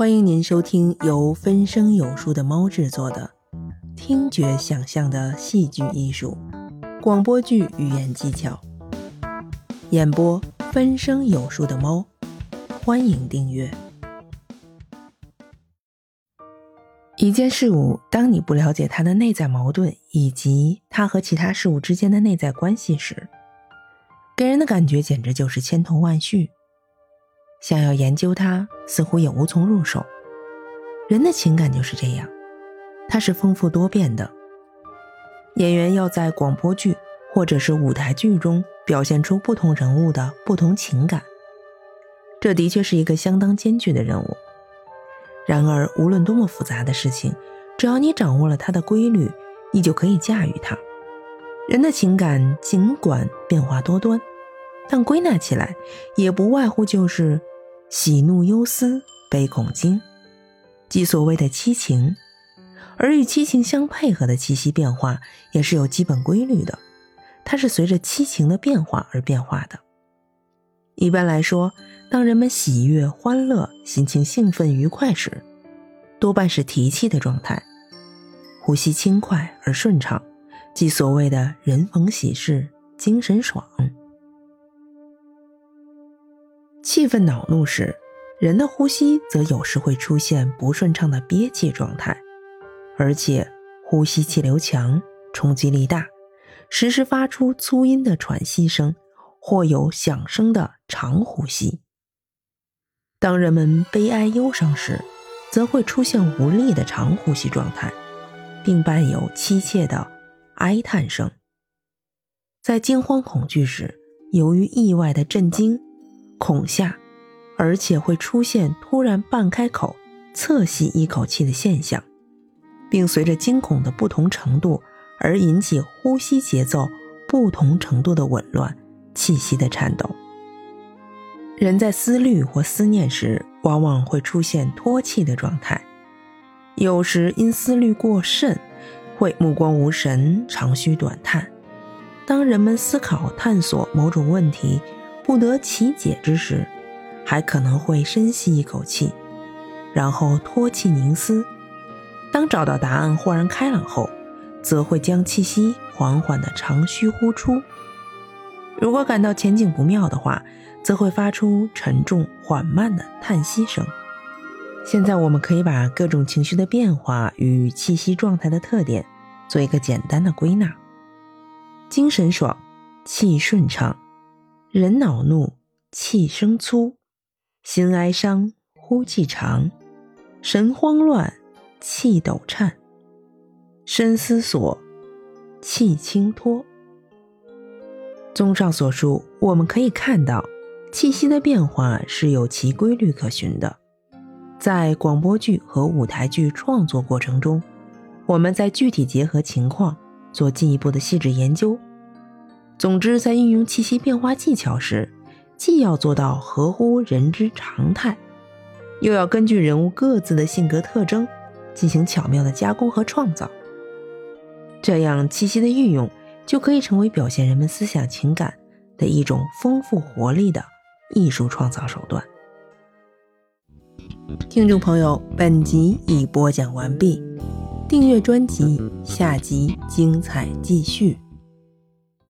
欢迎您收听由分声有书的猫制作的听觉想象的戏剧艺术广播剧语言技巧，演播分声有书的猫。欢迎订阅。一件事物，当你不了解它的内在矛盾以及它和其他事物之间的内在关系时，给人的感觉简直就是千头万绪。想要研究它，似乎也无从入手。人的情感就是这样，它是丰富多变的。演员要在广播剧或者是舞台剧中表现出不同人物的不同情感，这的确是一个相当艰巨的任务。然而，无论多么复杂的事情，只要你掌握了它的规律，你就可以驾驭它。人的情感尽管变化多端，但归纳起来，也不外乎就是。喜怒忧思悲恐惊，即所谓的七情，而与七情相配合的气息变化也是有基本规律的，它是随着七情的变化而变化的。一般来说，当人们喜悦、欢乐、心情兴奋、愉快时，多半是提气的状态，呼吸轻快而顺畅，即所谓的人逢喜事精神爽。气愤恼怒时，人的呼吸则有时会出现不顺畅的憋气状态，而且呼吸气流强、冲击力大，时时发出粗音的喘息声，或有响声的长呼吸。当人们悲哀忧伤时，则会出现无力的长呼吸状态，并伴有凄切的哀叹声。在惊慌恐惧时，由于意外的震惊。恐吓，而且会出现突然半开口、侧吸一口气的现象，并随着惊恐的不同程度而引起呼吸节奏不同程度的紊乱、气息的颤抖。人在思虑或思念时，往往会出现脱气的状态，有时因思虑过甚，会目光无神、长吁短叹。当人们思考、探索某种问题，不得其解之时，还可能会深吸一口气，然后托气凝思。当找到答案豁然开朗后，则会将气息缓缓地长吁呼出。如果感到前景不妙的话，则会发出沉重缓慢的叹息声。现在我们可以把各种情绪的变化与气息状态的特点做一个简单的归纳：精神爽，气顺畅。人恼怒，气声粗；心哀伤，呼气长；神慌乱，气抖颤；深思索，气轻脱。综上所述，我们可以看到，气息的变化是有其规律可循的。在广播剧和舞台剧创作过程中，我们在具体结合情况做进一步的细致研究。总之，在运用气息变化技巧时，既要做到合乎人之常态，又要根据人物各自的性格特征进行巧妙的加工和创造。这样，气息的运用就可以成为表现人们思想情感的一种丰富活力的艺术创造手段。听众朋友，本集已播讲完毕，订阅专辑，下集精彩继续。